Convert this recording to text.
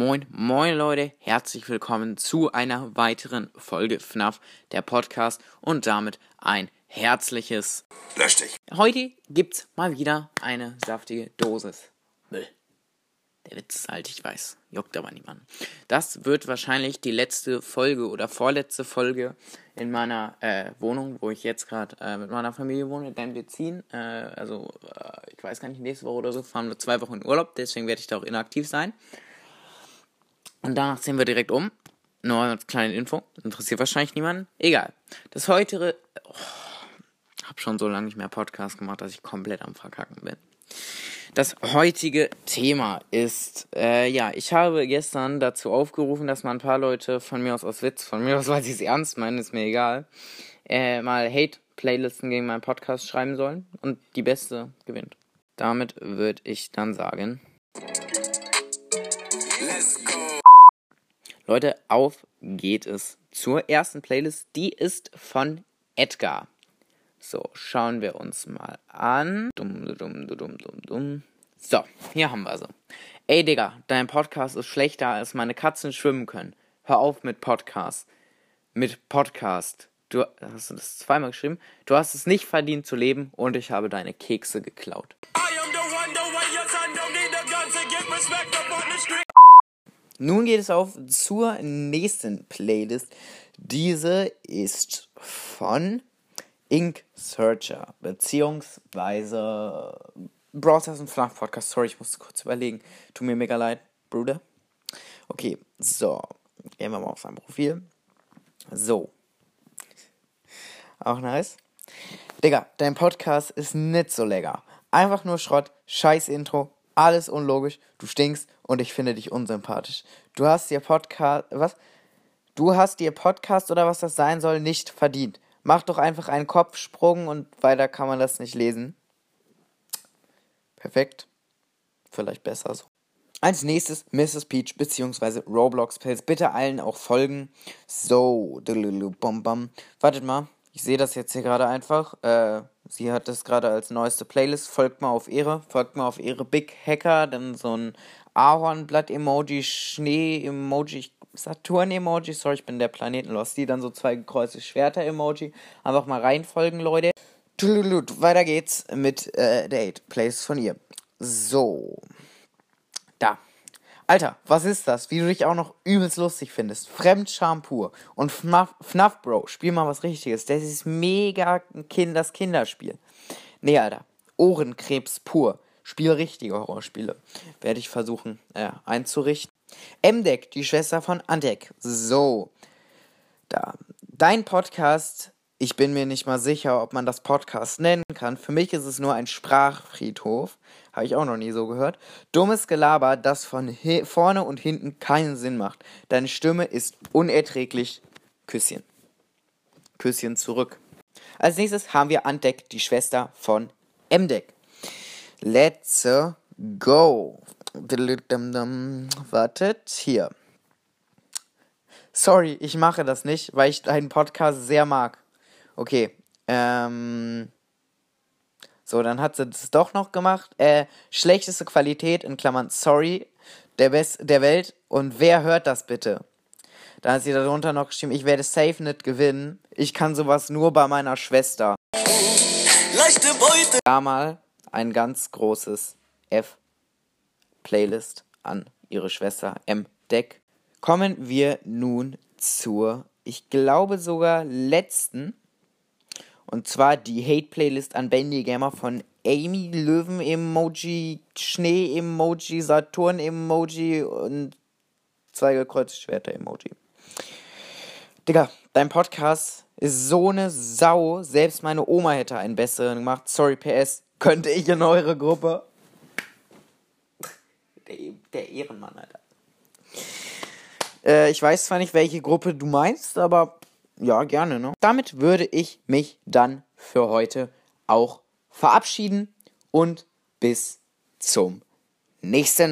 Moin, moin Leute, herzlich willkommen zu einer weiteren Folge FNAF, der Podcast und damit ein herzliches Lösch dich. Heute gibt's mal wieder eine saftige Dosis Müll. Der Witz ist alt, ich weiß, juckt aber niemanden. Das wird wahrscheinlich die letzte Folge oder vorletzte Folge in meiner äh, Wohnung, wo ich jetzt gerade äh, mit meiner Familie wohne, denn wir ziehen, äh, also äh, ich weiß gar nicht, nächste Woche oder so, fahren wir zwei Wochen in Urlaub, deswegen werde ich da auch inaktiv sein. Und danach ziehen wir direkt um. Nur als kleine Info. Interessiert wahrscheinlich niemanden. Egal. Das heutige. Oh, hab schon so lange nicht mehr Podcast gemacht, dass ich komplett am Verkacken bin. Das heutige Thema ist, äh, ja, ich habe gestern dazu aufgerufen, dass mal ein paar Leute von mir aus aus Witz, von mir aus, weil sie es ernst meinen, ist mir egal, äh, mal Hate-Playlisten gegen meinen Podcast schreiben sollen und die beste gewinnt. Damit würde ich dann sagen. Let's go. Leute, auf geht es zur ersten Playlist. Die ist von Edgar. So, schauen wir uns mal an. Dumm, dumm, dumm, dumm, dumm. So, hier haben wir sie. Ey, Digga, dein Podcast ist schlechter, als meine Katzen schwimmen können. Hör auf mit Podcast. Mit Podcast. Du hast du das zweimal geschrieben? Du hast es nicht verdient zu leben und ich habe deine Kekse geklaut. Nun geht es auf zur nächsten Playlist. Diese ist von Ink Searcher, beziehungsweise Brawl Stars und FNAF Podcast. Sorry, ich musste kurz überlegen. Tut mir mega leid, Bruder. Okay, so. Gehen wir mal auf sein Profil. So. Auch nice. Digga, dein Podcast ist nicht so lecker. Einfach nur Schrott, scheiß Intro, alles unlogisch, du stinkst und ich finde dich unsympathisch. Du hast dir Podcast, was? Du hast dir Podcast oder was das sein soll nicht verdient. Mach doch einfach einen Kopfsprung und weiter kann man das nicht lesen. Perfekt. Vielleicht besser so. Als nächstes Mrs. Peach bzw. Roblox Pills. Bitte allen auch folgen. So, bom bom. Wartet mal. Ich sehe das jetzt hier gerade einfach. Äh, sie hat das gerade als neueste Playlist. Folgt mal auf ihre. Folgt mal auf ihre Big Hacker. Dann so ein Ahornblatt-Emoji, Schnee-Emoji, Saturn-Emoji. Sorry, ich bin der Planetenlost. Die dann so zwei gekreuzte Schwerter-Emoji. Einfach mal reinfolgen, Leute. Weiter geht's mit äh, der 8 Plays von ihr. So. Da. Alter, was ist das? Wie du dich auch noch übelst lustig findest. Fremdscham pur. Und FNAF, FNAF Bro, spiel mal was Richtiges. Das ist mega kind, das Kinderspiel. Nee, Alter. Ohrenkrebs pur. Spiel richtige Horrorspiele. Werde ich versuchen äh, einzurichten. M-Deck, die Schwester von Andek. So. Da. Dein Podcast ich bin mir nicht mal sicher, ob man das Podcast nennen kann. Für mich ist es nur ein Sprachfriedhof. Habe ich auch noch nie so gehört. Dummes Gelaber, das von vorne und hinten keinen Sinn macht. Deine Stimme ist unerträglich. Küsschen. Küsschen zurück. Als nächstes haben wir Andeck, die Schwester von M-Deck. Let's go. Wartet, hier. Sorry, ich mache das nicht, weil ich deinen Podcast sehr mag. Okay. Ähm. So, dann hat sie das doch noch gemacht. Äh, schlechteste Qualität, in Klammern, sorry, der Best der Welt. Und wer hört das bitte? Da hat sie darunter noch geschrieben, ich werde safe nicht gewinnen. Ich kann sowas nur bei meiner Schwester. Leichte Beute. Da mal ein ganz großes F-Playlist an ihre Schwester M. Deck. Kommen wir nun zur, ich glaube sogar letzten und zwar die Hate-Playlist an Bendy Gamer von Amy Löwen-Emoji, Schnee-Emoji, Saturn-Emoji und zwei gekreuzte Schwerter-Emoji. Digga, dein Podcast ist so eine Sau. Selbst meine Oma hätte einen besseren gemacht. Sorry, PS. Könnte ich in eure Gruppe? Der, der Ehrenmann, Alter. Äh, ich weiß zwar nicht, welche Gruppe du meinst, aber ja, gerne, ne? Damit würde ich mich dann für heute auch verabschieden und bis zum nächsten Mal.